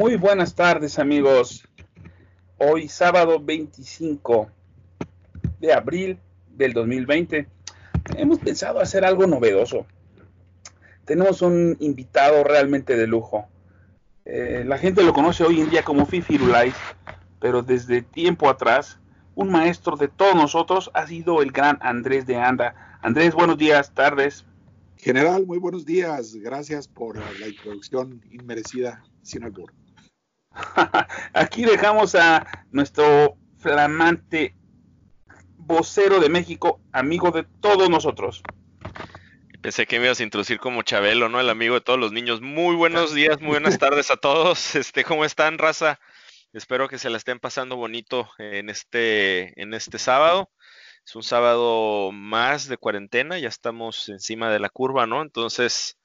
Muy buenas tardes amigos. Hoy sábado 25 de abril del 2020 hemos pensado hacer algo novedoso. Tenemos un invitado realmente de lujo. Eh, la gente lo conoce hoy en día como Fifi Rulais, pero desde tiempo atrás un maestro de todos nosotros ha sido el gran Andrés de Anda. Andrés, buenos días, tardes. General, muy buenos días. Gracias por la introducción inmerecida, sin albur. Aquí dejamos a nuestro flamante vocero de México, amigo de todos nosotros. Pensé que me ibas a introducir como Chabelo, ¿no? El amigo de todos los niños. Muy buenos días, muy buenas tardes a todos. Este, ¿cómo están, raza? Espero que se la estén pasando bonito en este, en este sábado. Es un sábado más de cuarentena, ya estamos encima de la curva, ¿no? Entonces,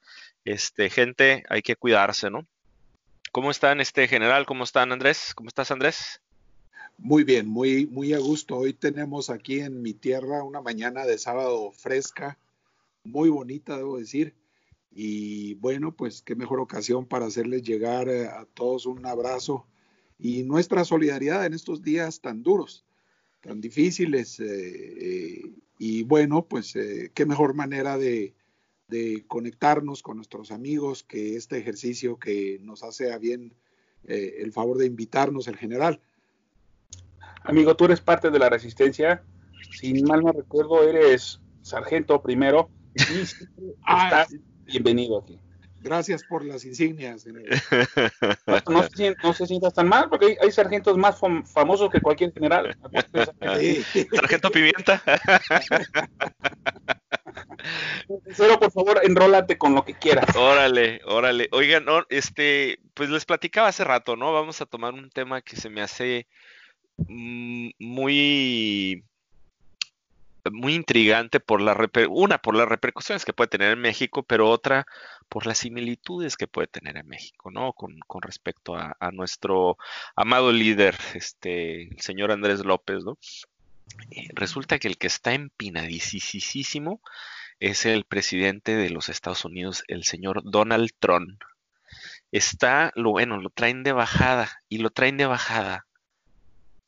este, gente, hay que cuidarse, ¿no? ¿Cómo están, este general? ¿Cómo están, Andrés? ¿Cómo estás, Andrés? Muy bien, muy, muy a gusto. Hoy tenemos aquí en mi tierra una mañana de sábado fresca, muy bonita, debo decir. Y bueno, pues qué mejor ocasión para hacerles llegar eh, a todos un abrazo y nuestra solidaridad en estos días tan duros, tan difíciles. Eh, eh, y bueno, pues qué mejor manera de, de conectarnos con nuestros amigos, que este ejercicio que nos hace a bien eh, el favor de invitarnos el general. Amigo, tú eres parte de la resistencia. Si mal no recuerdo, eres sargento primero. Y ah, estás bienvenido aquí. Gracias por las insignias. No, se, sientas tan mal, porque hay, sargentos más famosos que cualquier general. Sargento Pimienta. Cero, por favor, enrólate con lo que quieras. Órale, órale. Oigan, este, pues les platicaba hace rato, ¿no? Vamos a tomar un tema que se me hace mm, muy muy intrigante por la una por las repercusiones que puede tener en México, pero otra por las similitudes que puede tener en México, ¿no? Con, respecto a, nuestro amado líder, este, el señor Andrés López, ¿no? Eh, resulta que el que está empinadísimo es el presidente de los Estados Unidos, el señor Donald Trump. Está, lo bueno, lo traen de bajada y lo traen de bajada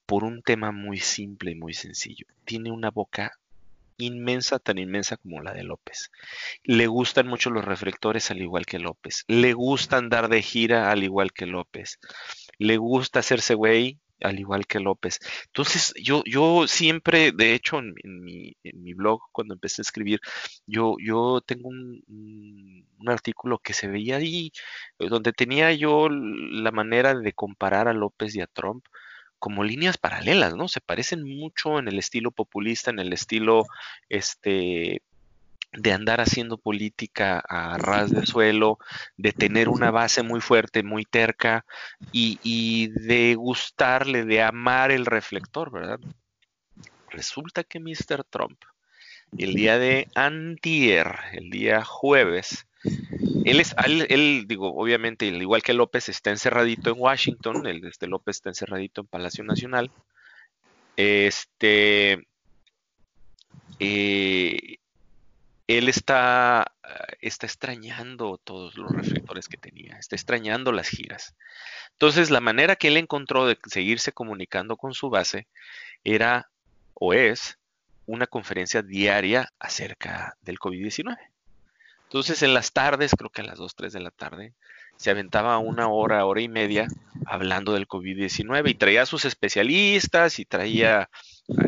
por un tema muy simple y muy sencillo. Tiene una boca inmensa, tan inmensa como la de López. Le gustan mucho los reflectores al igual que López. Le gusta andar de gira al igual que López. Le gusta hacerse güey al igual que López. Entonces, yo, yo siempre, de hecho, en, mi, en mi, blog, cuando empecé a escribir, yo, yo tengo un, un, artículo que se veía ahí, eh, donde tenía yo la manera de comparar a López y a Trump como líneas paralelas, ¿no? Se parecen mucho en el estilo populista, en el estilo, este, de andar haciendo política a ras de suelo, de tener una base muy fuerte, muy terca y, de gustarle, de amar el reflector, ¿verdad? Resulta que Mr. Trump, el día de antier, el día jueves, él es, él, digo, obviamente, igual que López, está encerradito en Washington, el este López está encerradito en Palacio Nacional. Este, eh, él está, está extrañando todos los reflectores que tenía, está extrañando las giras. Entonces, la manera que él encontró de seguirse comunicando con su base era o es una conferencia diaria acerca del COVID-19. Entonces, en las tardes, creo que a las 2, 3 de la tarde, se aventaba una hora, hora y media hablando del COVID-19 y traía a sus especialistas y traía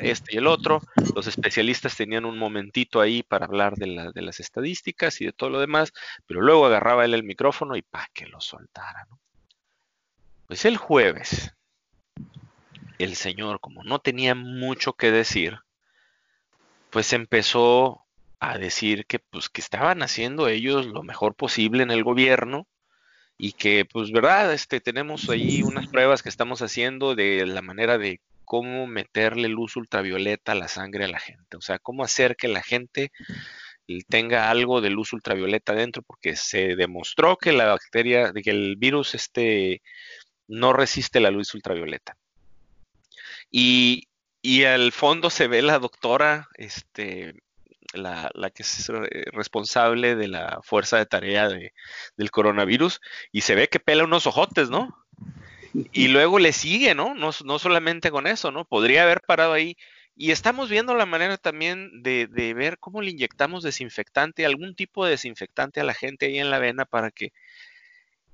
este y el otro. Los especialistas tenían un momentito ahí para hablar de, las estadísticas y de todo lo demás, pero luego agarraba él el micrófono y pa' que lo soltara. Pues el jueves, el señor, como no tenía mucho que decir, pues empezó a decir que pues que estaban haciendo ellos lo mejor posible en el gobierno y que pues verdad este tenemos ahí unas pruebas que estamos haciendo de la manera de cómo meterle luz ultravioleta a la sangre a la gente, o sea, cómo hacer que la gente tenga algo de luz ultravioleta dentro porque se demostró que la bacteria, que el virus este no resiste la luz ultravioleta. Y, al fondo se ve la doctora este la, que es eh, responsable de la fuerza de tarea de, del coronavirus, y se ve que pela unos ojotes, ¿no? Y luego le sigue, ¿no? ¿no? No solamente con eso, ¿no? Podría haber parado ahí. Y estamos viendo la manera también de, de, ver cómo le inyectamos desinfectante, algún tipo de desinfectante a la gente ahí en la vena para que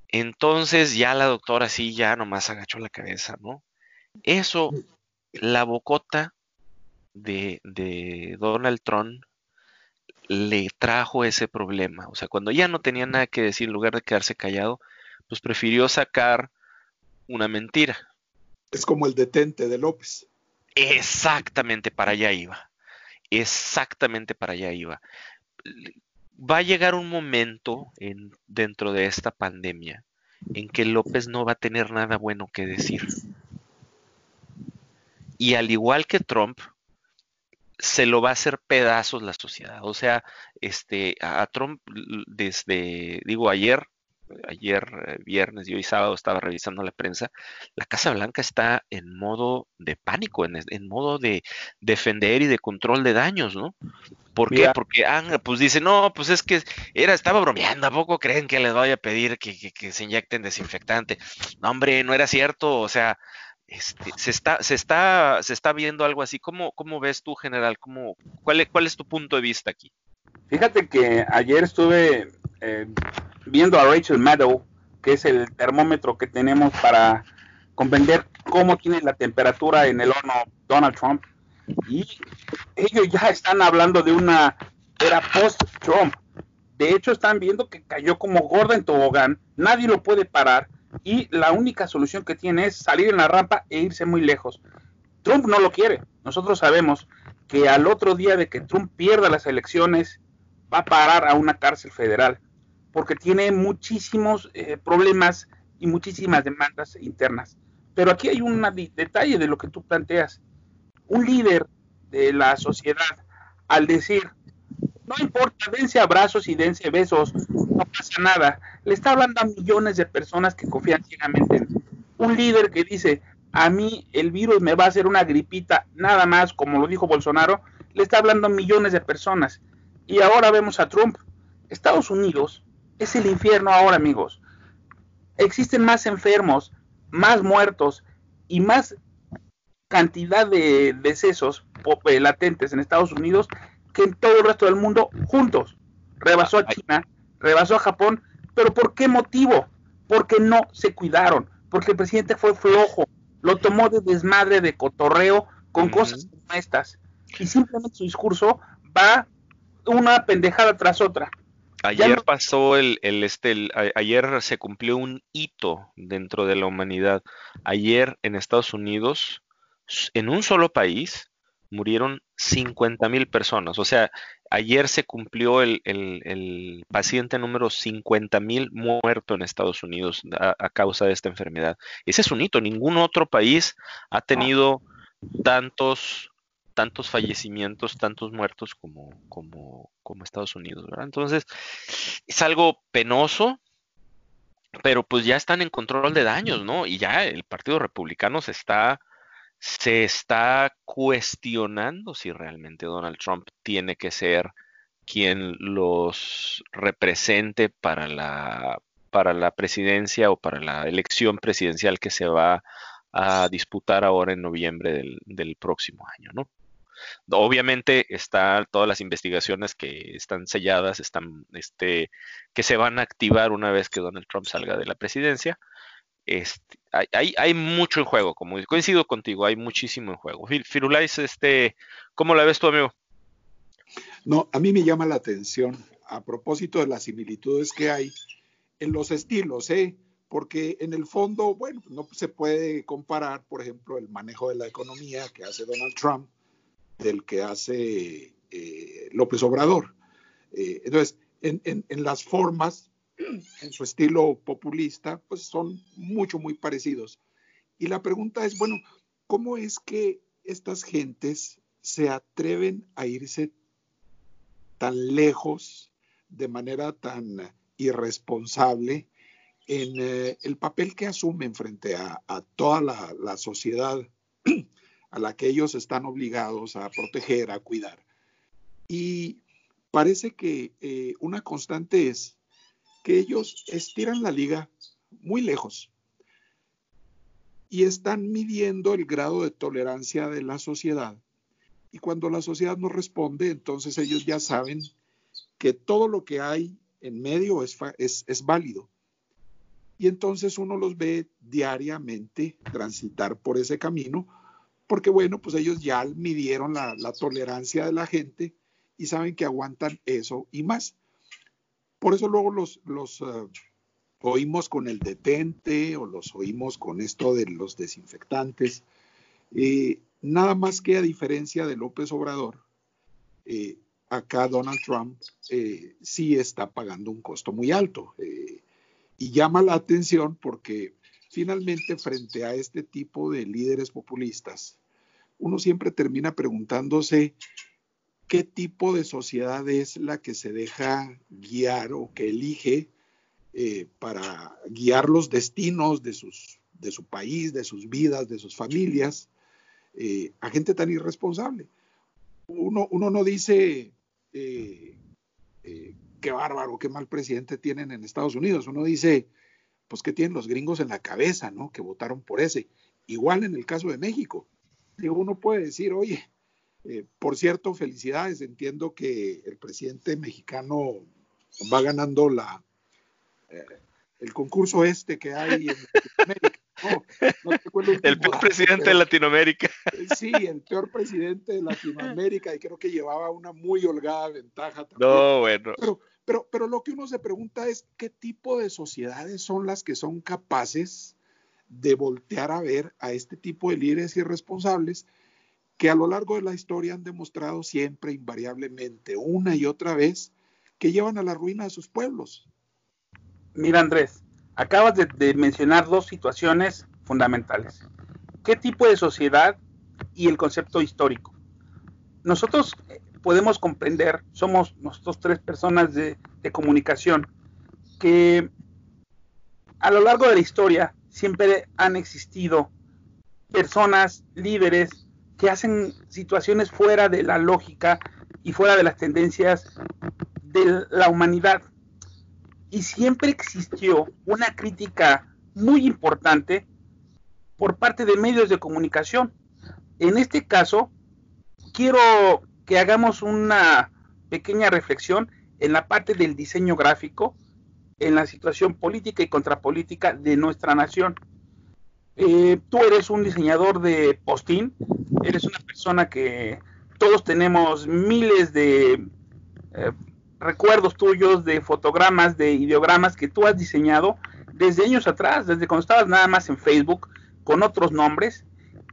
entonces ya la doctora sí ya nomás agachó la cabeza, ¿no? Eso, la bocota de, de Donald Trump le trajo ese problema. O sea, cuando ya no tenía nada que decir, en lugar de quedarse callado, pues prefirió sacar una mentira. Es como el detente de López. Exactamente para allá iba. Exactamente para allá iba. Va a llegar un momento en, dentro de esta pandemia en que López no va a tener nada bueno que decir. Y al igual que Trump, se lo va a hacer pedazos la sociedad. O sea, este, a Trump desde, digo, ayer, ayer eh, viernes y hoy sábado estaba revisando la prensa, la Casa Blanca está en modo de pánico, en, modo de defender y de control de daños, ¿no? ¿Por qué? Porque ah, pues dice, no, pues es que era, estaba bromeando, ¿a poco creen que les vaya a pedir que, que se inyecten desinfectante? No, hombre, no era cierto, o sea, este, se, está, se, está, se está viendo algo así. ¿Cómo, cómo ves tú, general? ¿Cómo, cuál, es, ¿Cuál es tu punto de vista aquí? Fíjate que ayer estuve eh, viendo a Rachel Maddow, que es el termómetro que tenemos para comprender cómo tiene la temperatura en el horno Donald Trump. Y ellos ya están hablando de una era post-Trump. De hecho, están viendo que cayó como gorda en tobogán. Nadie lo puede parar y la única solución que tiene es salir en la rampa e irse muy lejos. Trump no lo quiere. Nosotros sabemos que al otro día de que Trump pierda las elecciones va a parar a una cárcel federal porque tiene muchísimos eh, problemas y muchísimas demandas internas. Pero aquí hay un detalle de lo que tú planteas. Un líder de la sociedad, al decir, no importa, dense abrazos y dense besos, no pasa nada. Le está hablando a millones de personas que confían ciegamente en un líder que dice, a mí el virus me va a hacer una gripita, nada más, como lo dijo Bolsonaro, le está hablando a millones de personas. Y ahora vemos a Trump. Estados Unidos es el infierno ahora, amigos. Existen más enfermos, más muertos y más cantidad de decesos eh, latentes en Estados Unidos que en todo el resto del mundo juntos. Rebasó a China, rebasó a Japón, pero ¿por qué motivo? Porque no se cuidaron, porque el presidente fue flojo, lo tomó de desmadre, de cotorreo, con cosas como estas. Y simplemente su discurso va una pendejada tras otra. Ayer pasó el, el este, ayer se cumplió un hito dentro de la humanidad. Ayer en Estados Unidos, en un solo país, murieron 50 mil personas. O sea, ayer se cumplió el, paciente número 50 mil muerto en Estados Unidos a, causa de esta enfermedad. Ese es un hito. Ningún otro país ha tenido tantos tantos fallecimientos, tantos muertos como, como, Estados Unidos, ¿verdad? Entonces, es algo penoso, pero pues ya están en control de daños, ¿no? Y ya el Partido Republicano se está se está cuestionando si realmente Donald Trump tiene que ser quien los represente para la, para la presidencia o para la elección presidencial que se va a disputar ahora en noviembre del, del próximo año, ¿no? Obviamente están todas las investigaciones que están selladas, están, este, que se van a activar una vez que Donald Trump salga de la presidencia. Este, hay, hay, mucho en juego, como coincido contigo, hay muchísimo en juego. Firulais, este, ¿cómo la ves tú, amigo? No, a mí me llama la atención a propósito de las similitudes que hay en los estilos, ¿eh? porque en el fondo, bueno, no se puede comparar, por ejemplo, el manejo de la economía que hace Donald Trump del que hace eh, López Obrador. Eh, entonces, en, las formas en su estilo populista, pues son mucho, muy parecidos. Y la pregunta es, bueno, ¿cómo es que estas gentes se atreven a irse tan lejos, de manera tan irresponsable, en eh, el papel que asumen frente a, toda la, sociedad a la que ellos están obligados a proteger, a cuidar? Y parece que eh, una constante es que ellos estiran la liga muy lejos. y están midiendo el grado de tolerancia de la sociedad. Y cuando la sociedad no responde, entonces ellos ya saben que todo lo que hay en medio es, es, válido. Y entonces uno los ve diariamente transitar por ese camino, porque bueno, pues ellos ya midieron la, tolerancia de la gente y saben que aguantan eso y más. Por eso luego los, eh, oímos con el detente o los oímos con esto de los desinfectantes. Eh, nada más que a diferencia de López Obrador, eh, acá Donald Trump eh, sí está pagando un costo muy alto. y llama la atención porque finalmente frente a este tipo de líderes populistas, uno siempre termina preguntándose qué tipo de sociedad es la que se deja guiar o que elige eh, para guiar los destinos de, su país, de sus vidas, de sus familias, eh, a gente tan irresponsable. Uno, uno no dice eh, qué bárbaro, qué mal presidente tienen en Estados Unidos. Uno dice, pues qué tienen los gringos en la cabeza, ¿no? Que votaron por ese. Igual en el caso de México. Digo, uno puede decir, oye, por cierto, felicidades. Entiendo que el presidente mexicano va ganando la, eh, el concurso este que hay en Latinoamérica. el peor presidente de Latinoamérica. Eh, sí, el peor presidente de Latinoamérica y creo que llevaba una muy holgada ventaja también. No, bueno. Pero, pero, pero lo que uno se pregunta es qué tipo de sociedades son las que son capaces de voltear a ver a este tipo de líderes irresponsables que a lo largo de la historia han demostrado siempre, invariablemente, una y otra vez, que llevan a la ruina a sus pueblos. Mira, Andrés, acabas de, mencionar dos situaciones fundamentales. ¿Qué tipo de sociedad y el concepto histórico? Nosotros podemos comprender, somos nosotros tres personas de, comunicación, que a lo largo de la historia siempre han existido personas, líderes, que hacen situaciones fuera de la lógica y fuera de las tendencias de la humanidad y siempre existió una crítica muy importante por parte de medios de comunicación. En este caso, quiero que hagamos una pequeña reflexión en la parte del diseño gráfico, en la situación política y contrapolítica de nuestra nación. Eh, tú eres un diseñador de postín, eres una persona que todos tenemos miles de eh, recuerdos tuyos de fotogramas, de ideogramas que tú has diseñado desde años atrás, desde cuando estabas nada más en Facebook con otros nombres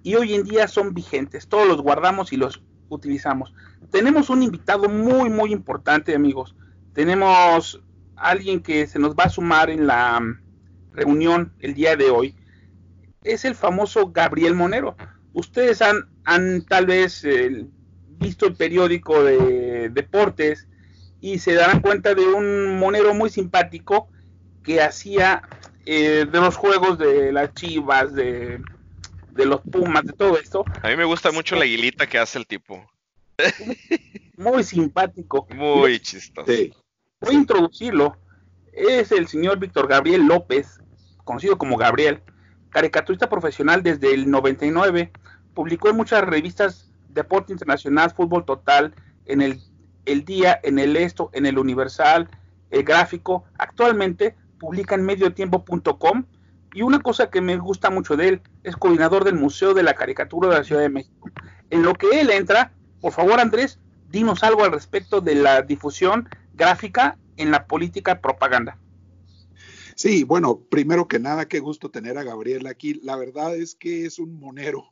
y hoy en día son vigentes. Todos los guardamos y los utilizamos. Tenemos un invitado muy, muy importante, amigos. Tenemos alguien que se nos va a sumar en la mm, reunión el día de hoy. Es el famoso Gabriel Monero. Ustedes han, han tal vez eh, visto el periódico de deportes y se darán cuenta de un monero muy simpático que hacía eh, de los juegos de las chivas, de, los pumas, de todo esto. A mí me gusta mucho la aguilita que hace el tipo. Muy simpático. Muy chistoso. Voy a introducirlo. Es el señor Víctor Gabriel López, conocido como Gabriel, caricaturista profesional desde el 99. Publicó en muchas revistas Deporte Internacional, Fútbol Total, en el el Día, en el Esto, en el Universal, el Gráfico. Actualmente publica en mediotiempo.com y una cosa que me gusta mucho de él es coordinador del Museo de la Caricatura de la Ciudad de México. En lo que él entra, por favor Andrés, dinos algo al respecto de la difusión gráfica en la política propaganda. Sí, bueno, primero que nada, qué gusto tener a Gabriel aquí. La verdad es que es un monero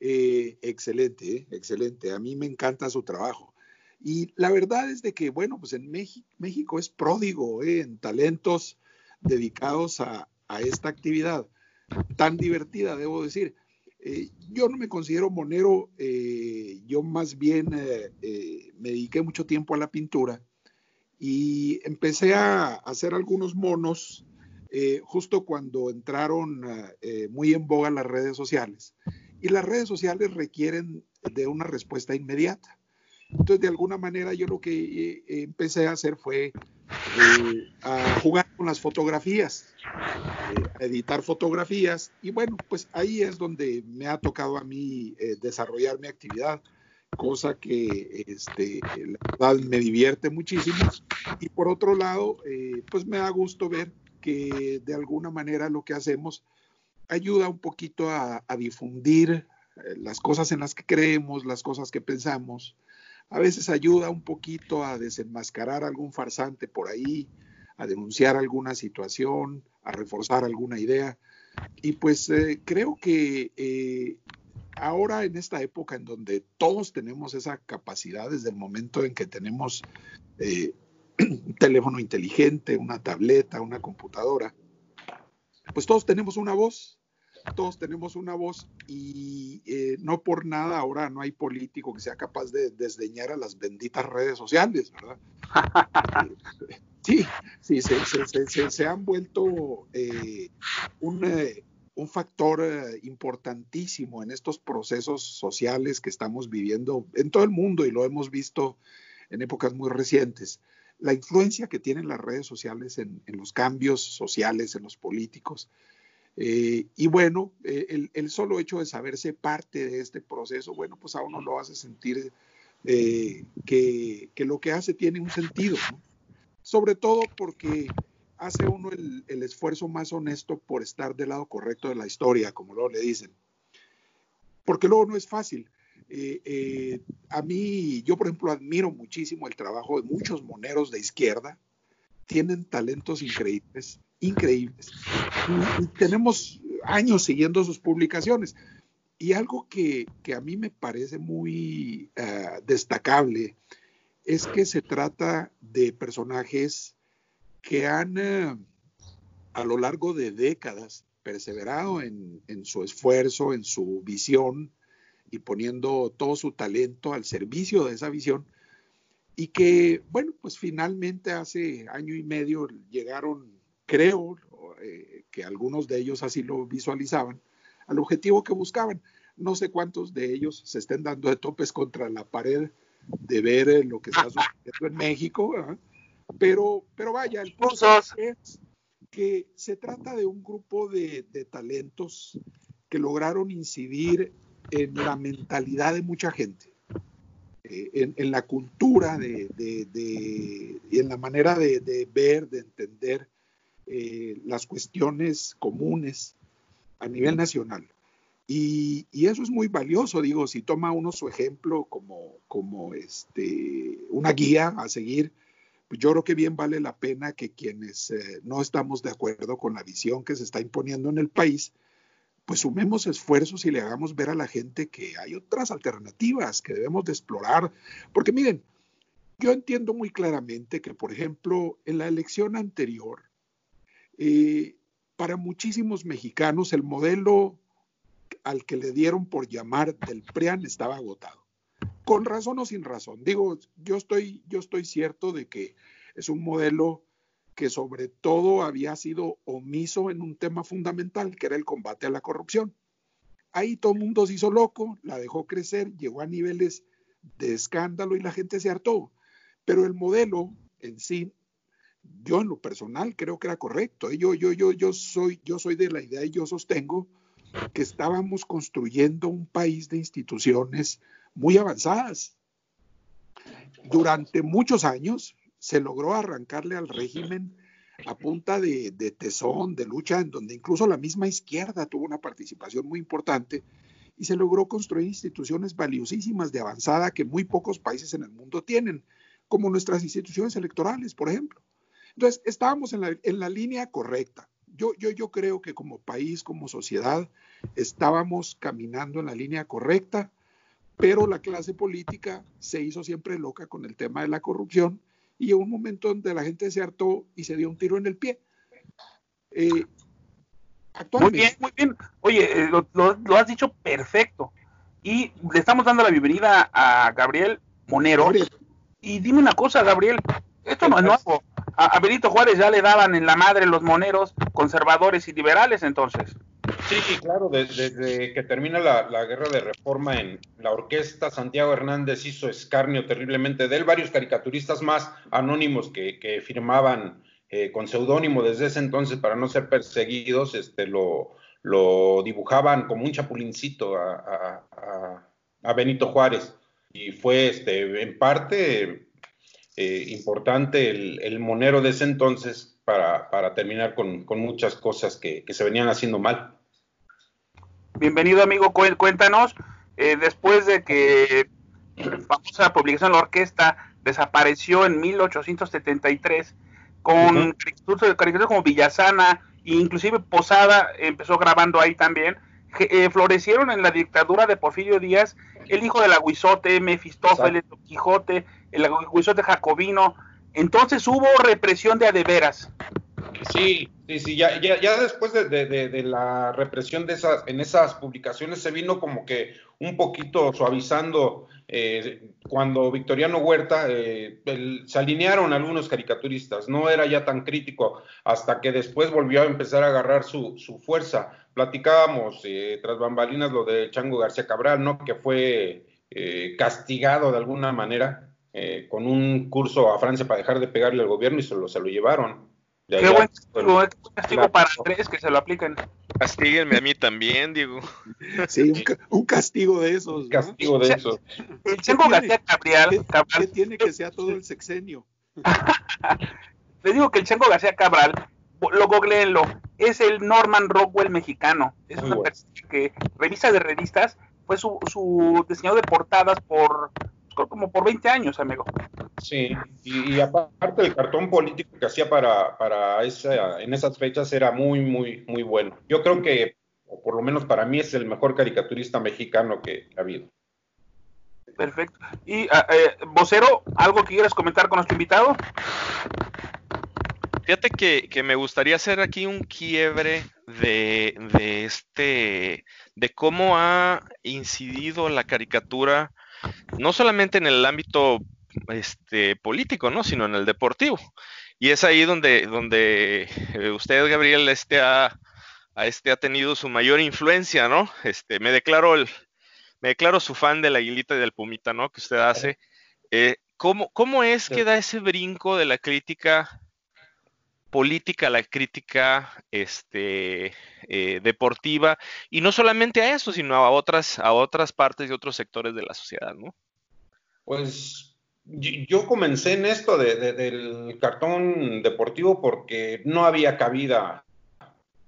eh, excelente, eh, excelente. A mí me encanta su trabajo. Y la verdad es de que, bueno, pues en México, México es pródigo ¿eh? en talentos dedicados a, esta actividad tan divertida, debo decir. Eh, yo no me considero monero, eh, yo más bien me dediqué mucho tiempo a la pintura y empecé a hacer algunos monos justo cuando entraron muy en boga las redes sociales. Y las redes sociales requieren de una respuesta inmediata. Entonces, de alguna manera, yo lo que eh, empecé a hacer fue eh, a jugar con las fotografías, eh, editar fotografías. Y bueno, pues ahí es donde me ha tocado a mí eh, desarrollar mi actividad, cosa que este, la verdad me divierte muchísimo. Y por otro lado, eh, pues me da gusto ver que de alguna manera lo que hacemos ayuda un poquito a, a difundir las cosas en las que creemos, las cosas que pensamos, a veces ayuda un poquito a desenmascarar algún farsante por ahí, a denunciar alguna situación, a reforzar alguna idea. Y pues eh, creo que eh, ahora en esta época en donde todos tenemos esa capacidad, desde el momento en que tenemos eh, un teléfono inteligente, una tableta, una computadora, pues todos tenemos una voz todos tenemos una voz y eh, no por nada ahora no hay político que sea capaz de desdeñar a las benditas redes sociales, ¿verdad? sí, sí, se, han vuelto eh, un, eh, un, factor importantísimo en estos procesos sociales que estamos viviendo en todo el mundo y lo hemos visto en épocas muy recientes. La influencia que tienen las redes sociales en, los cambios sociales, en los políticos, eh, y bueno, eh, el, solo hecho de saberse parte de este proceso, bueno, pues a uno lo hace sentir eh, que, lo que hace tiene un sentido, sobre todo porque hace uno el, esfuerzo más honesto por estar del lado correcto de la historia, como luego le dicen. Porque luego no es fácil. a mí, yo por ejemplo, admiro muchísimo el trabajo de muchos moneros de izquierda, tienen talentos increíbles, increíbles. Tenemos años siguiendo sus publicaciones. Y algo que, a mí me parece muy eh, destacable es que se trata de personajes que han eh, a lo largo de décadas perseverado en, en, su esfuerzo, en su visión y poniendo todo su talento al servicio de esa visión y que, bueno, pues finalmente hace año y medio llegaron creo eh, que algunos de ellos así lo visualizaban, al objetivo que buscaban. No sé cuántos de ellos se estén dando de topes contra la pared de ver eh, lo que está sucediendo en México, pero, pero vaya, el punto es que se trata de un grupo de, talentos que lograron incidir en la mentalidad de mucha gente, eh, en, la cultura de, y en la manera de, ver, de entender eh, las cuestiones comunes a nivel nacional. Y, eso es muy valioso, digo, si toma uno su ejemplo como, como este, una guía a seguir, pues yo creo que bien vale la pena que quienes eh, no estamos de acuerdo con la visión que se está imponiendo en el país, pues sumemos esfuerzos y le hagamos ver a la gente que hay otras alternativas que debemos de explorar. Porque miren, yo entiendo muy claramente que, por ejemplo, en la elección anterior, eh, para muchísimos mexicanos el modelo al que le dieron por llamar del PRIAN estaba agotado. Con razón o sin razón. Digo, yo estoy, yo estoy cierto de que es un modelo que sobre todo había sido omiso en un tema fundamental, que era el combate a la corrupción. Ahí todo el mundo se hizo loco, la dejó crecer, llegó a niveles de escándalo y la gente se hartó. Pero el modelo en sí yo en lo personal creo que era correcto. Yo, yo, yo, yo, soy, yo soy de la idea y yo sostengo que estábamos construyendo un país de instituciones muy avanzadas. Durante muchos años se logró arrancarle al régimen a punta de, de, tesón, de lucha, en donde incluso la misma izquierda tuvo una participación muy importante y se logró construir instituciones valiosísimas de avanzada que muy pocos países en el mundo tienen, como nuestras instituciones electorales, por ejemplo. Entonces, estábamos en la, en la línea correcta. Yo, yo, yo creo que como país, como sociedad, estábamos caminando en la línea correcta, pero la clase política se hizo siempre loca con el tema de la corrupción y llegó un momento donde la gente se hartó y se dio un tiro en el pie. Eh, muy bien, muy bien. Oye, eh, lo, has dicho perfecto. Y le estamos dando la bienvenida a Gabriel Monero. Y dime una cosa, Gabriel, esto no es nuevo a, Benito Juárez ya le daban en la madre los moneros conservadores y liberales entonces. Sí, claro, desde, que termina la, guerra de reforma en la orquesta, Santiago Hernández hizo escarnio terriblemente de él, varios caricaturistas más anónimos que, firmaban eh, con seudónimo desde ese entonces para no ser perseguidos, este, lo, lo dibujaban como un chapulincito a, Benito Juárez. Y fue este, en parte eh, importante el, monero de ese entonces para, terminar con, muchas cosas que, se venían haciendo mal. Bienvenido amigo, cuéntanos, eh, después de que la famosa publicación de la orquesta desapareció en 1873 con caricaturas como Villasana e inclusive Posada empezó grabando ahí también. Eh, florecieron en la dictadura de Porfirio Díaz el hijo del aguizote, Mefistófeles, Don Quijote, el aguizote jacobino. Entonces hubo represión de adeveras. Sí, sí, sí, ya, ya, ya después de, de, la represión de esas, en esas publicaciones se vino como que un poquito suavizando eh, cuando Victoriano Huerta eh, se alinearon algunos caricaturistas, no era ya tan crítico hasta que después volvió a empezar a agarrar su, fuerza. Platicábamos eh, tras bambalinas lo de Chango García Cabral, ¿no? Que fue castigado de alguna manera con un curso a Francia para dejar de pegarle al gobierno y se lo, se lo llevaron. Qué buen castigo, para Andrés que se lo apliquen. Castíguenme a mí también, digo. Sí, un, castigo de esos. castigo de esos. El Chango García Cabral, ¿Qué, tiene que ser todo el sexenio? Le digo que el Chango García Cabral, lo googleenlo, es el Norman Rockwell mexicano. Es una persona que revisa de revistas, fue su, su diseñador de portadas por como por 20 años, amigo. Sí, y, aparte el cartón político que hacía para, para esa, en esas fechas era muy, muy, muy bueno. Yo creo que, o por lo menos para mí, es el mejor caricaturista mexicano que ha habido. Perfecto. Y, ah, eh, vocero, ¿algo que quieras comentar con nuestro invitado? Fíjate que, que, me gustaría hacer aquí un quiebre de, de, este, de cómo ha incidido la caricatura no solamente en el ámbito este, político, ¿no? sino en el deportivo. Y es ahí donde, donde eh, usted, Gabriel, este ha, este ha tenido su mayor influencia, ¿no? Este, me declaro el, me declaro su fan de la aguilita y del pumita, ¿no? Que usted hace. Eh, ¿cómo, ¿Cómo es que da ese brinco de la crítica política, la crítica este, eh, deportiva, y no solamente a eso, sino a otras, a otras partes y otros sectores de la sociedad, ¿no? Pues yo comencé en esto del cartón deportivo porque no había cabida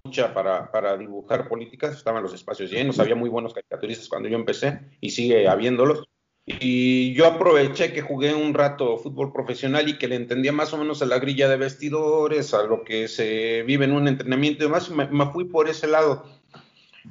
mucha para, para, dibujar políticas, estaban los espacios llenos, había muy buenos caricaturistas cuando yo empecé y sigue habiéndolos. Y yo aproveché que jugué un rato fútbol profesional y que le entendía más o menos a la grilla de vestidores, a lo que se vive en un entrenamiento y demás, me, me fui por ese lado.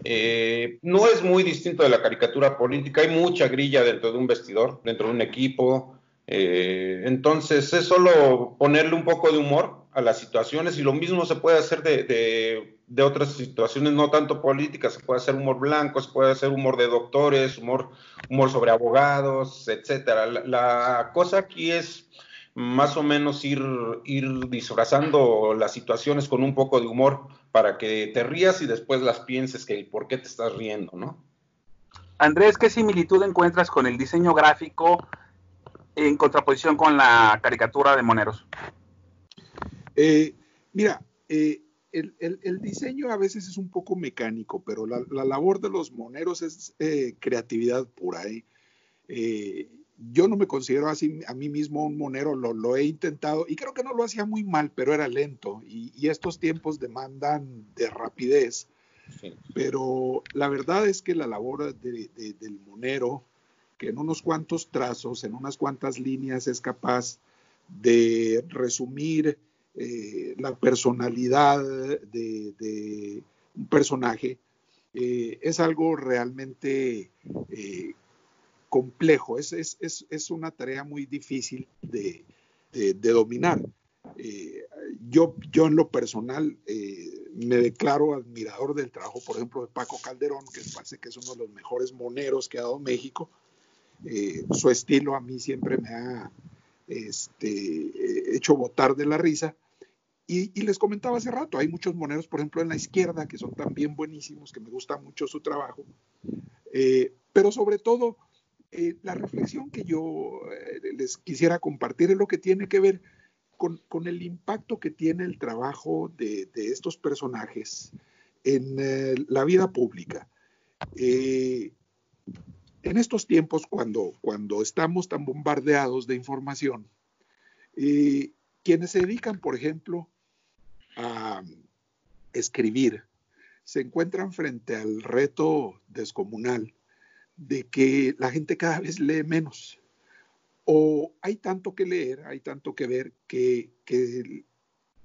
Eh, no es muy distinto de la caricatura política, hay mucha grilla dentro de un vestidor, dentro de un equipo. Eh, entonces es solo ponerle un poco de humor a las situaciones y lo mismo se puede hacer de de otras situaciones no tanto políticas, se puede hacer humor blanco, se puede hacer humor de doctores, humor, humor sobre abogados, etcétera. La, cosa aquí es más o menos ir, ir disfrazando las situaciones con un poco de humor para que te rías y después las pienses que por qué te estás riendo, ¿no? Andrés, ¿qué similitud encuentras con el diseño gráfico en contraposición con la caricatura de Moneros? Eh, mira, eh, el, diseño a veces es un poco mecánico, pero la, labor de los moneros es eh, creatividad pura. ¿eh? ¿eh? yo no me considero así a mí mismo un monero, lo, he intentado y creo que no lo hacía muy mal, pero era lento y, estos tiempos demandan de rapidez. Pero la verdad es que la labor del monero, que en unos cuantos trazos, en unas cuantas líneas es capaz de resumir eh, la personalidad de, un personaje eh, es algo realmente eh, complejo, es, es, una tarea muy difícil de, dominar. yo, yo en lo personal me declaro admirador del trabajo, por ejemplo, de Paco Calderón, que parece que es uno de los mejores moneros que ha dado México. su estilo a mí siempre me ha este, hecho botar de la risa. Y, les comentaba hace rato, hay muchos moneros, por ejemplo, en la izquierda, que son también buenísimos, que me gusta mucho su trabajo. Eh, pero sobre todo, eh, la reflexión que yo eh, les quisiera compartir es lo que tiene que ver con, el impacto que tiene el trabajo de, estos personajes en la vida pública. En estos tiempos, cuando, cuando estamos tan bombardeados de información, quienes se dedican, por ejemplo, a escribir, se encuentran frente al reto descomunal de que la gente cada vez lee menos. O hay tanto que leer, hay tanto que ver, que,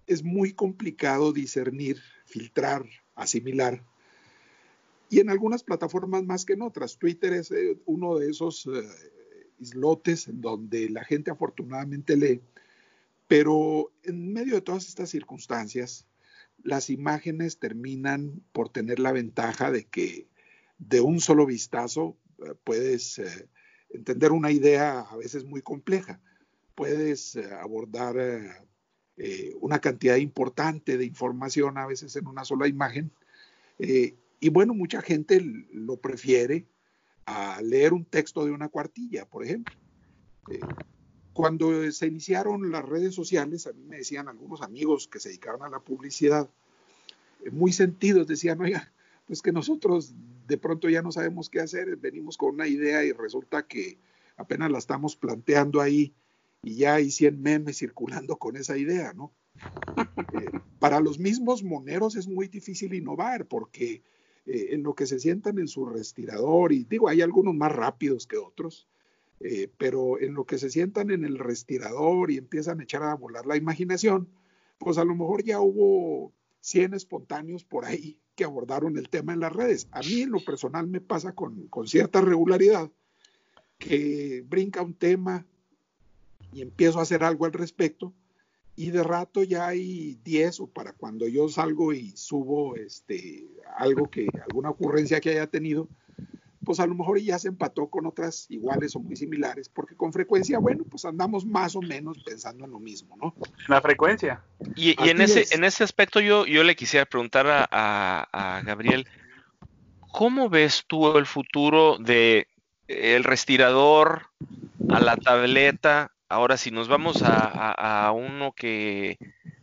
es muy complicado discernir, filtrar, asimilar. Y en algunas plataformas más que en otras. Twitter es eh, uno de esos eh, islotes en donde la gente afortunadamente lee. Pero en medio de todas estas circunstancias, las imágenes terminan por tener la ventaja de que de un solo vistazo eh, puedes entender una idea a veces muy compleja. Puedes eh, abordar eh, eh, una cantidad importante de información a veces en una sola imagen. y bueno, mucha gente lo prefiere a leer un texto de una cuartilla, por ejemplo. Cuando se iniciaron las redes sociales, a mí me decían algunos amigos que se dedicaban a la publicidad, muy sentidos, decían, oiga, pues que nosotros de pronto ya no sabemos qué hacer, venimos con una idea y resulta que apenas la estamos planteando ahí y ya hay 100 memes circulando con esa idea, ¿no? Eh, para los mismos moneros es muy difícil innovar porque eh, en lo que se sientan en su respirador, y digo, hay algunos más rápidos que otros, eh, pero en lo que se sientan en el respirador y empiezan a echar a volar la imaginación, pues a lo mejor ya hubo 100 espontáneos por ahí que abordaron el tema en las redes. A mí en lo personal me pasa con, cierta regularidad que brinca un tema y empiezo a hacer algo al respecto y de rato ya hay 10 o para cuando yo salgo y subo este, algo que, alguna ocurrencia que haya tenido, pues a lo mejor ya se empató con otras iguales o muy similares, porque con frecuencia, bueno, pues andamos más o menos pensando en lo mismo, ¿no? La frecuencia. Y, en, ese, en ese aspecto yo, yo le quisiera preguntar a, Gabriel, ¿cómo ves tú el futuro de el respirador a la tableta? Ahora, si nos vamos a uno que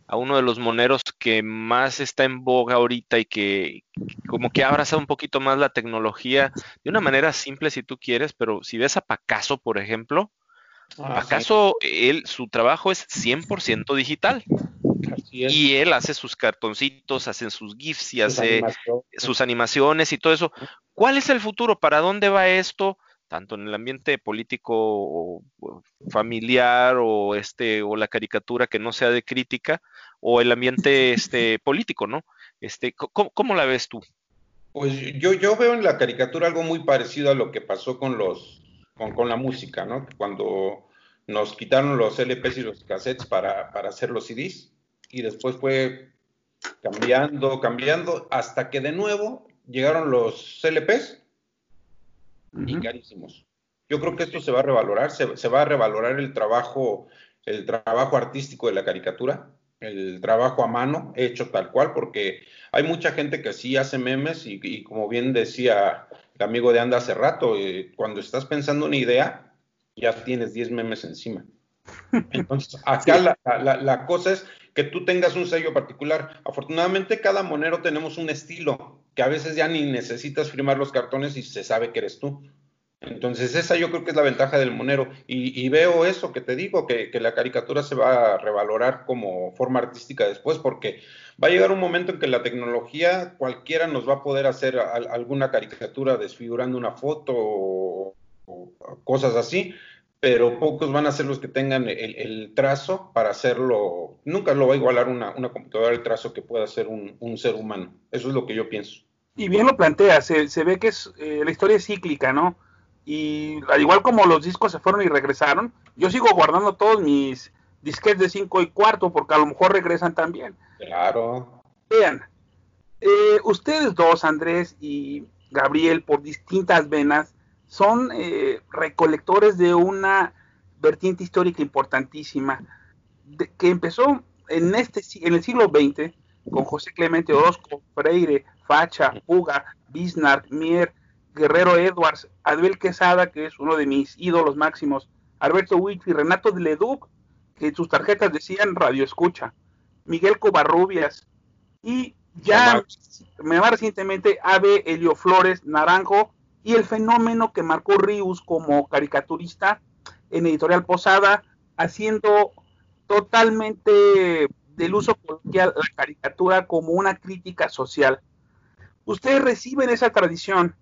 a uno de los moneros que más está en boga ahorita y que como que ha abrazado un poquito más la tecnología de una manera simple si tú quieres, pero si ves a Pacaso, por ejemplo, ah, Pacaso, él, su trabajo es 100% digital. Y él hace sus cartoncitos, hace sus GIFs y hace sus animaciones y todo eso. ¿Cuál es el futuro? ¿Para dónde va esto? tanto en el ambiente político o, familiar o este o la caricatura que no sea de crítica o el ambiente este político, ¿no? Este, ¿cómo, la ves tú? Pues yo, yo veo en la caricatura algo muy parecido a lo que pasó con los con, la música, ¿no? Cuando nos quitaron los LPs y los cassettes para, para hacer los CDs y después fue cambiando, cambiando, hasta que de nuevo llegaron los LPs y carísimos. Yo creo que esto se va a revalorar, se, va a revalorar el trabajo, el trabajo artístico de la caricatura, el trabajo a mano hecho tal cual, porque hay mucha gente que sí hace memes y, como bien decía el amigo de Anda hace rato, eh, cuando estás pensando una idea, ya tienes 10 memes encima. Entonces, acá la, la, cosa es que tú tengas un sello particular. Afortunadamente, cada monero tenemos un estilo que a veces ya ni necesitas firmar los cartones y se sabe que eres tú. Entonces, esa yo creo que es la ventaja del monero. Y, veo eso que te digo, que, la caricatura se va a revalorar como forma artística después, porque va a llegar un momento en que la tecnología, cualquiera nos va a poder hacer alguna caricatura desfigurando una foto o cosas así, pero pocos van a ser los que tengan el, trazo para hacerlo. Nunca lo va a igualar una, computadora el trazo que pueda hacer un, ser humano. Eso es lo que yo pienso. Y bien lo plantea, se, ve que es, eh, la historia es cíclica, ¿no? Y al igual como los discos se fueron y regresaron, yo sigo guardando todos mis disquetes de 5 y cuarto porque a lo mejor regresan también. Claro. Vean, eh, ustedes dos, Andrés y Gabriel, por distintas venas, son eh, recolectores de una vertiente histórica importantísima que empezó en este en el siglo XX con José Clemente Orozco, Freire, Facha, Puga, Bismarck, Mier, Guerrero Edwards, Abel Quesada, que es uno de mis ídolos máximos, Alberto Witt y Renato de Leduc, que sus tarjetas decían Radio Escucha, Miguel Covarrubias y ya más recientemente Ave Helio Flores Naranjo y el fenómeno que marcó Rius como caricaturista en Editorial Posada, haciendo totalmente del uso coloquial la caricatura como una crítica social. Ustedes reciben esa tradición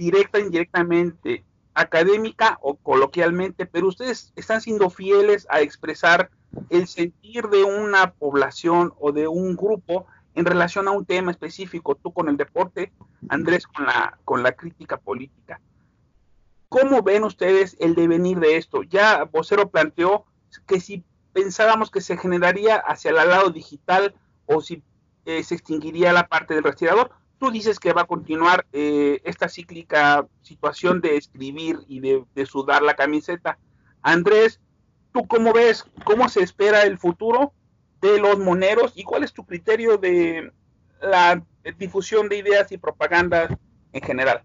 directa indirectamente, académica o coloquialmente, pero ustedes están siendo fieles a expresar el sentir de una población o de un grupo en relación a un tema específico, tú con el deporte, Andrés con la, con la crítica política. ¿Cómo ven ustedes el devenir de esto? Ya Vocero planteó que si pensábamos que se generaría hacia el lado digital o si eh, se extinguiría la parte del respirador, tú dices que va a continuar eh, esta cíclica situación de escribir y de, sudar la camiseta. Andrés, ¿tú cómo ves? ¿Cómo se espera el futuro de los moneros y cuál es tu criterio de la difusión de ideas y propaganda en general?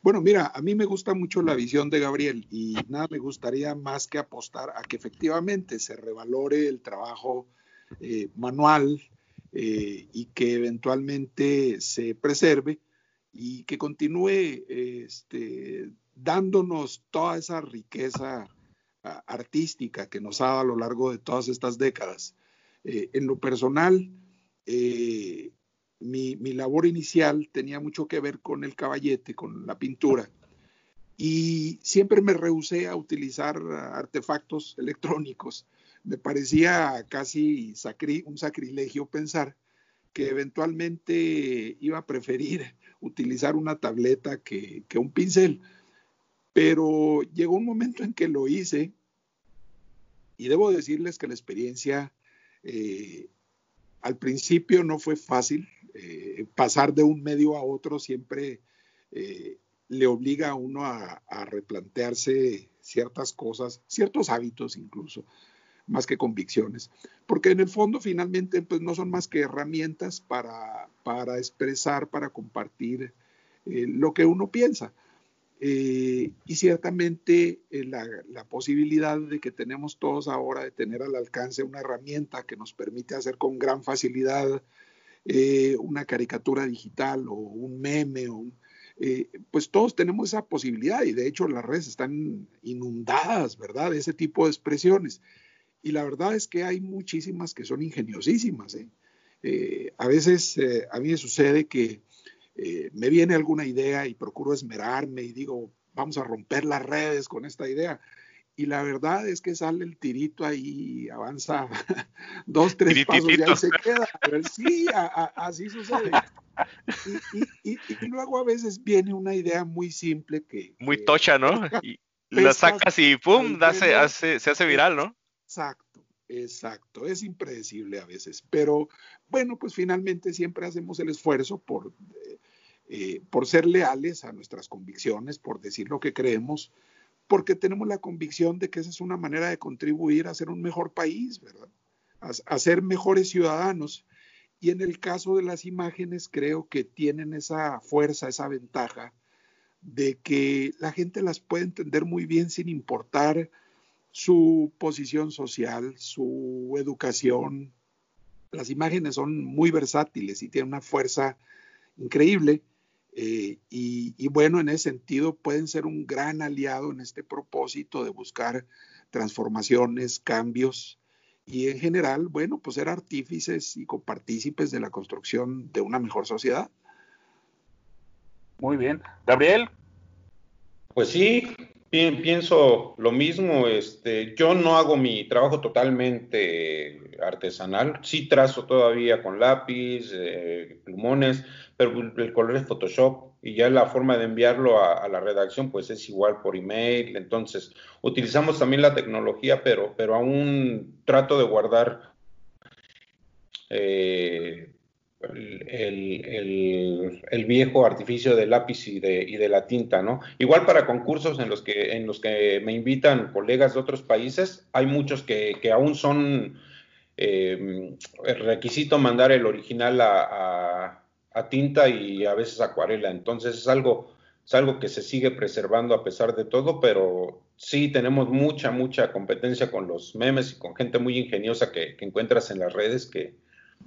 Bueno, mira, a mí me gusta mucho la visión de Gabriel y nada me gustaría más que apostar a que efectivamente se revalore el trabajo eh, manual eh, y que eventualmente se preserve y que continúe este, dándonos toda esa riqueza ah, artística que nos ha dado a lo largo de todas estas décadas. Eh, en lo personal, eh, mi, labor inicial tenía mucho que ver con el caballete, con la pintura, y siempre me rehusé a utilizar artefactos electrónicos. Me parecía casi un sacrilegio pensar que eventualmente iba a preferir utilizar una tableta que, que un pincel. Pero llegó un momento en que lo hice y debo decirles que la experiencia eh, al principio no fue fácil, eh, pasar de un medio a otro siempre eh, le obliga a uno a, replantearse ciertas cosas, ciertos hábitos incluso, más que convicciones, porque en el fondo finalmente pues no son más que herramientas para, para expresar, para compartir lo que uno piensa. Eh, y ciertamente eh, la, posibilidad de que tenemos todos ahora de tener al alcance una herramienta que nos permite hacer con gran facilidad eh, una caricatura digital o un meme, o pues todos tenemos esa posibilidad y de hecho las redes están inundadas, ¿verdad? De ese tipo de expresiones. Y la verdad es que hay muchísimas que son ingeniosísimas. a veces a mí me sucede que eh, me viene alguna idea y procuro esmerarme y digo, vamos a romper las redes con esta idea. Y la verdad es que sale el tirito ahí, avanza dos, tres pasos y ahí se queda. Sí, así sucede. Y, luego a veces viene una idea muy simple que... Muy tocha, ¿no? Y la sacas y ¡pum! se hace viral, ¿no? Exacto, exacto. Es impredecible a veces. Pero bueno, pues finalmente siempre hacemos el esfuerzo por eh, eh, por ser leales a nuestras convicciones, por decir lo que creemos, porque tenemos la convicción de que esa es una manera de contribuir a ser un mejor país, ¿verdad? A, ser mejores ciudadanos. Y en el caso de las imágenes, creo que tienen esa fuerza, esa ventaja de que la gente las puede entender muy bien sin importar su posición social, su educación. Las imágenes son muy versátiles y tienen una fuerza increíble. Eh, y, bueno, en ese sentido pueden ser un gran aliado en este propósito de buscar transformaciones, cambios y en general, bueno, pues ser artífices y copartícipes de la construcción de una mejor sociedad. Muy bien. Gabriel. Pues sí, pienso lo mismo. Este, yo no hago mi trabajo totalmente artesanal. Sí trazo todavía con lápiz, eh, plumones, pero el color es Photoshop y ya la forma de enviarlo a, la redacción pues es igual por email. Entonces utilizamos también la tecnología, pero, pero aún trato de guardar eh, el, viejo artificio del lápiz y de, y de, la tinta, ¿no? Igual para concursos en los que, en los que me invitan colegas de otros países, hay muchos que, aún son eh, requisito mandar el original a a tinta y a veces acuarela. Entonces es algo, es algo que se sigue preservando a pesar de todo, pero sí tenemos mucha, mucha competencia con los memes y con gente muy ingeniosa que, encuentras en las redes que,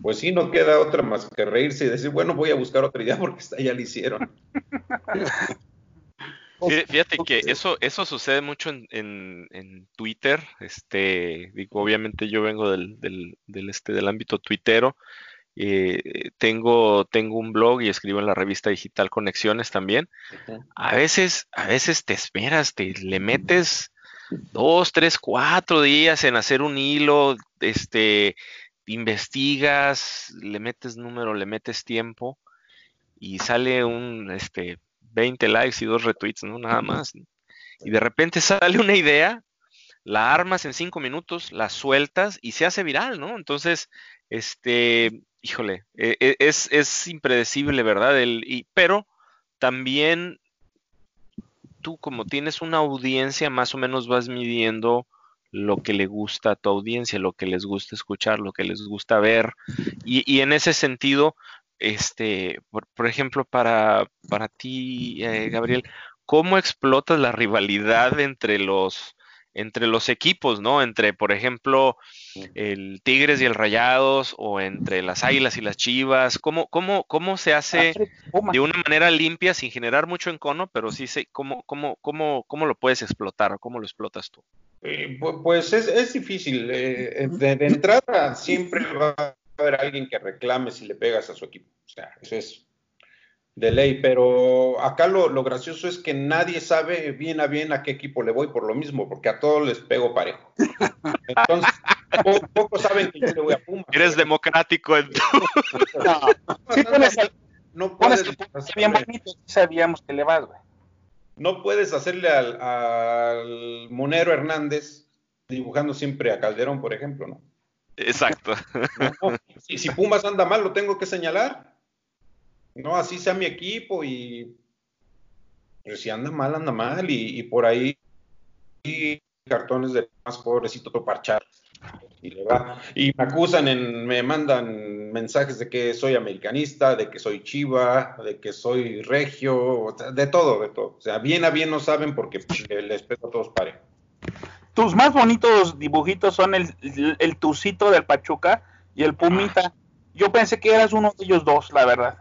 pues sí, no queda otra más que reírse y decir, bueno, voy a buscar otra idea porque esta ya la hicieron. Fíjate que eso, eso sucede mucho en, en, Twitter. Este, digo, obviamente yo vengo del, del, del, este, del ámbito tuitero. Eh, tengo, tengo un blog y escribo en la revista digital Conexiones también. A veces, a veces te esperas, te le metes dos, tres, cuatro días en hacer un hilo, este, investigas, le metes número, le metes tiempo y sale un, este, 20 likes y dos retweets, ¿no? Nada más. Y de repente sale una idea, la armas en cinco minutos, la sueltas y se hace viral, ¿no? Entonces, este, híjole, e, e, es, es impredecible, ¿verdad? El, y, pero también tú como tienes una audiencia, más o menos vas midiendo lo que le gusta a tu audiencia, lo que les gusta escuchar, lo que les gusta ver. Y, y en ese sentido, este, por, ejemplo, para, para ti, eh, Gabriel, ¿cómo explotas la rivalidad entre los, entre los equipos, ¿no? Entre, por ejemplo, el Tigres y el Rayados, o entre las Águilas y las Chivas. ¿Cómo, cómo, cómo se hace de una manera limpia, sin generar mucho encono, pero sí sé cómo, cómo, cómo, cómo lo puedes explotar o cómo lo explotas tú? Eh, pues es, es difícil. Eh, de, de, entrada siempre va a haber alguien que reclame si le pegas a su equipo. O sea, eso es de ley, pero acá lo, lo, gracioso es que nadie sabe bien a bien a qué equipo le voy por lo mismo, porque a todos les pego parejo. Entonces, pocos saben que yo le voy a Puma. Eres democrático en tu... No, sí puedes, no puedes bien bonito, sabíamos que le vas, güey. No puedes hacerle al, al Monero Hernández dibujando siempre a Calderón, por ejemplo, ¿no? Exacto. si, si Pumas anda mal, lo tengo que señalar no, así sea mi equipo y pues si anda mal, anda mal y, por ahí y cartones de más pobrecito parchar y le va y me acusan en, me mandan mensajes de que soy americanista, de que soy chiva, de que soy regio, de todo, de todo. O sea, bien a bien no saben porque les pego a todos pare. Tus más bonitos dibujitos son el, el, tucito del Pachuca y el Pumita. Yo pensé que eras uno de ellos dos, la verdad.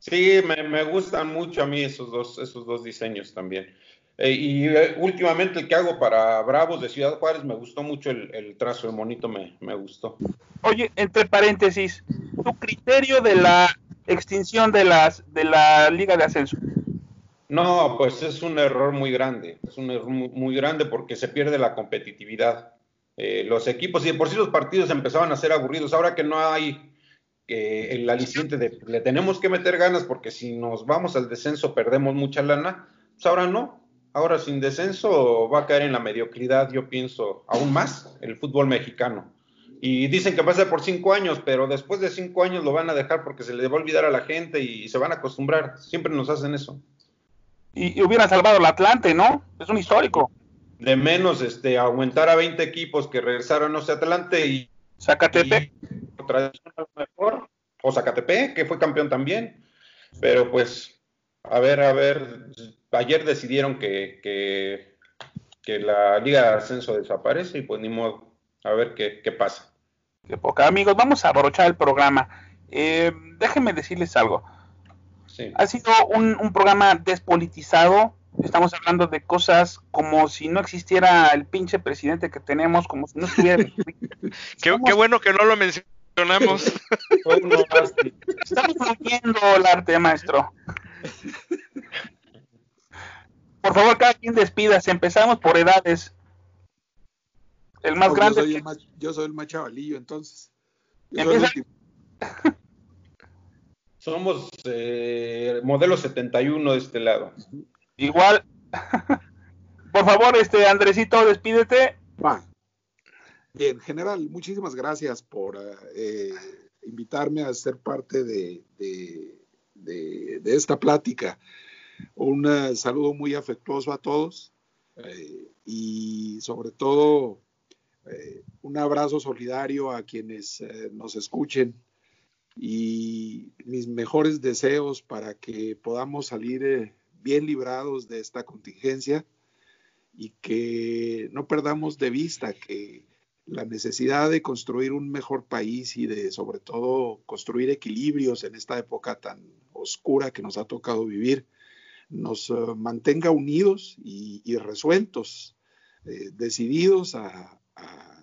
Sí, me, gustan mucho a mí esos dos, esos dos diseños también. Eh, y eh, últimamente el que hago para Bravos de Ciudad Juárez me gustó mucho el, trazo, el monito me, me, gustó. Oye, entre paréntesis, tu criterio de la extinción de, las, de la Liga de Ascenso. No, pues es un error muy grande, es un error muy, grande porque se pierde la competitividad. Eh, los equipos, y de por sí los partidos empezaban a ser aburridos, ahora que no hay el aliciente de le tenemos que meter ganas porque si nos vamos al descenso perdemos mucha lana, pues ahora no. Ahora sin descenso va a caer en la mediocridad, yo pienso, aún más el fútbol mexicano. Y dicen que va a ser por cinco años, pero después de cinco años lo van a dejar porque se le va a olvidar a la gente y se van a acostumbrar. Siempre nos hacen eso. Y, hubieran salvado el Atlante, ¿no? Es un histórico. De menos este, aumentar a 20 equipos que regresaron, no sé, Atlante y... Zacatepec mejor, o Zacatepec, que fue campeón también, pero pues, a ver, a ver, ayer decidieron que, que, la Liga de Ascenso desaparece y pues ni modo, a ver qué, qué pasa. Qué poca, amigos, vamos a abrochar el programa. Eh, déjenme decirles algo. Ha sido un, un programa despolitizado, estamos hablando de cosas como si no existiera el pinche presidente que tenemos, como si no estuviera... qué, qué, bueno que no lo mencioné Estamos rompiendo el arte, maestro. Por favor, cada quien despidas. Empezamos por edades. El más grande. Yo soy el más, yo soy el más chavalillo, entonces. Somos eh, modelo 71 de este lado. Igual. por favor, este Andresito, despídete. Va. Bien, general, muchísimas gracias por eh, invitarme a ser parte de, esta plática. Un eh, saludo muy afectuoso a todos eh, y sobre todo un abrazo solidario a quienes nos escuchen y mis mejores deseos para que podamos salir bien librados de esta contingencia y que no perdamos de vista que la necesidad de construir un mejor país y de sobre todo construir equilibrios en esta época tan oscura que nos ha tocado vivir, nos eh, mantenga unidos y, resueltos, eh, decididos a,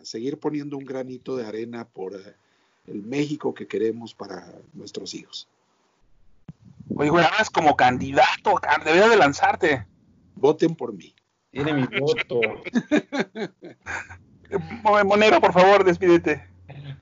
seguir poniendo un granito de arena por eh, el México que queremos para nuestros hijos. Oye, güey, como candidato, debería de lanzarte. Voten por mí. Tiene mi voto. Monero, por favor, despídete.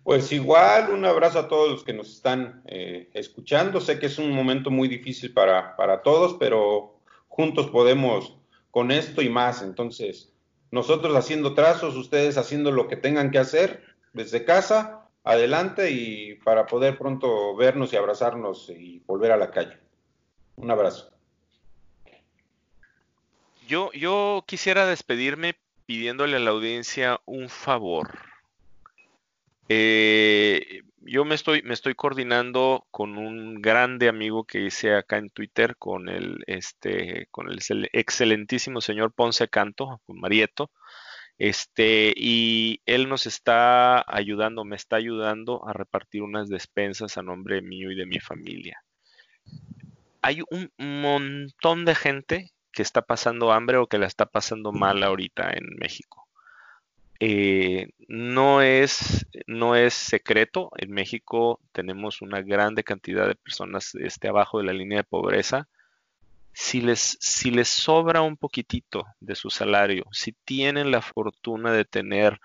Pues igual, un abrazo a todos los que nos están eh, escuchando. Sé que es un momento muy difícil para, para todos, pero juntos podemos con esto y más. Entonces, nosotros haciendo trazos, ustedes haciendo lo que tengan que hacer desde casa, adelante y para poder pronto vernos y abrazarnos y volver a la calle. Un abrazo. Yo, yo quisiera despedirme pidiéndole a la audiencia un favor. Eh, yo me estoy, me estoy coordinando con un grande amigo que hice acá en Twitter, con el, este, con el excelentísimo señor Ponce Canto, con Marieto. Este, y él nos está ayudando, me está ayudando a repartir unas despensas a nombre mío y de mi familia. Hay un montón de gente que está pasando hambre o que la está pasando mal ahorita en México. Eh, no, es, no es secreto, en México tenemos una grande cantidad de personas este, abajo de la línea de pobreza. Si les, si les sobra un poquitito de su salario, si tienen la fortuna de tener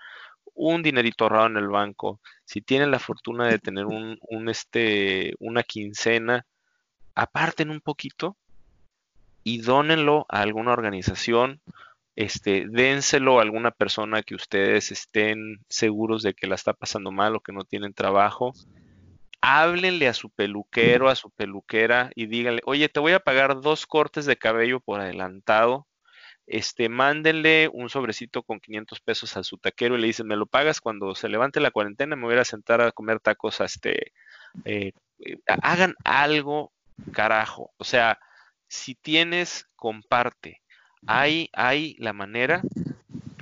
un dinerito ahorrado en el banco, si tienen la fortuna de tener un, un este, una quincena, aparten un poquito y dónenlo a alguna organización, este, dénselo a alguna persona que ustedes estén seguros de que la está pasando mal o que no tienen trabajo. Háblenle a su peluquero, a su peluquera y díganle, oye, te voy a pagar dos cortes de cabello por adelantado. Este, mándenle un sobrecito con 500 pesos a su taquero y le dicen, me lo pagas cuando se levante la cuarentena, me voy a sentar a comer tacos a este, eh, eh, hagan algo, carajo. O sea, si tienes, comparte. Hay, hay la manera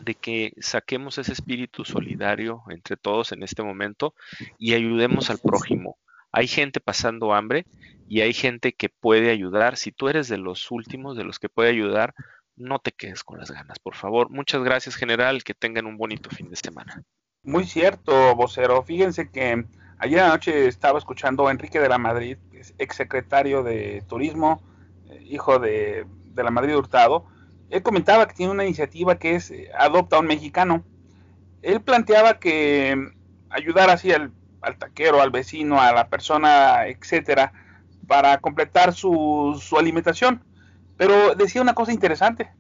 de que saquemos ese espíritu solidario entre todos en este momento y ayudemos al prójimo. Hay gente pasando hambre y hay gente que puede ayudar. Si tú eres de los últimos, de los que puede ayudar, no te quedes con las ganas, por favor. Muchas gracias, general. Que tengan un bonito fin de semana. Muy cierto, vocero. Fíjense que ayer anoche estaba escuchando a Enrique de la Madrid, exsecretario de Turismo, hijo de, la Madrid Hurtado, él comentaba que tiene una iniciativa que es eh, Adopta a un Mexicano. Él planteaba que mm, ayudar así al, taquero, al vecino, a la persona, etcétera, para completar su, su alimentación. Pero decía una cosa interesante.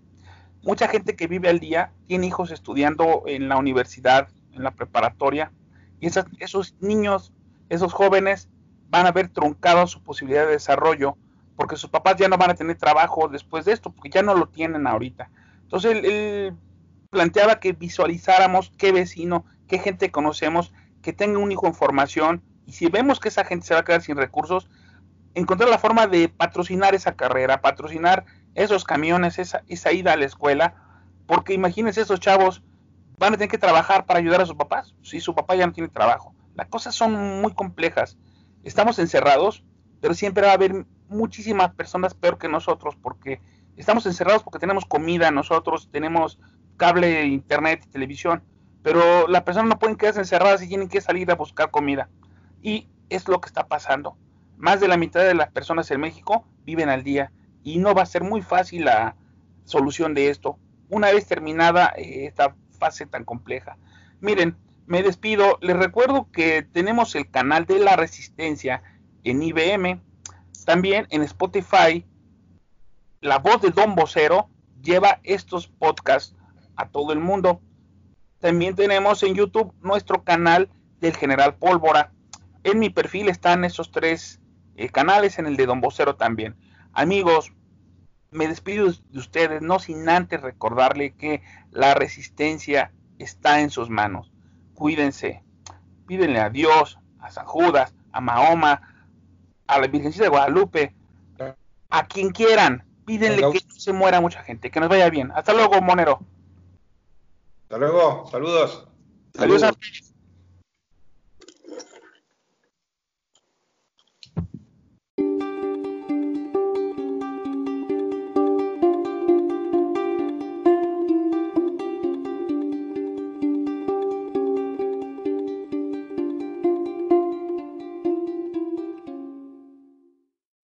Mucha gente que vive al día tiene hijos estudiando en la universidad, en la preparatoria, y esos niños, esos jóvenes van a ver truncado su posibilidad de desarrollo porque sus papás ya no van a tener trabajo después de esto, porque ya no lo tienen ahorita. Entonces él, planteaba que visualizáramos qué vecino, qué gente conocemos, que tenga un hijo en formación, y si vemos que esa gente se va a quedar sin recursos, encontrar la forma de patrocinar esa carrera, patrocinar esos camiones, esa, esa ida a la escuela, porque imagínense esos chavos van a tener que trabajar para ayudar a sus papás, si su papá ya no tiene trabajo. Las cosas son muy complejas. Estamos encerrados, pero siempre va a haber muchísimas personas peor que nosotros porque estamos encerrados porque tenemos comida, nosotros tenemos cable, internet y televisión, pero las personas no pueden quedarse encerradas y tienen que salir a buscar comida. Y es lo que está pasando. Más de la mitad de las personas en México viven al día y no va a ser muy fácil la solución de esto una vez terminada eh, esta fase tan compleja. Miren, me despido, les recuerdo que tenemos el canal de la resistencia en IBM, también en Spotify, la voz de Don Vocero lleva estos podcasts a todo el mundo. También tenemos en YouTube nuestro canal del General Pólvora. En mi perfil están esos tres eh, canales, en el de Don Vocero también. Amigos, me despido de ustedes, no sin antes recordarle que la resistencia está en sus manos. Cuídense, pídenle a Dios, a San Judas, a Mahoma, a la Virgencita de Guadalupe, a quien quieran, pídenle que no se muera mucha gente, que nos vaya bien. Hasta luego, Monero. Hasta luego, saludos. Saludos, a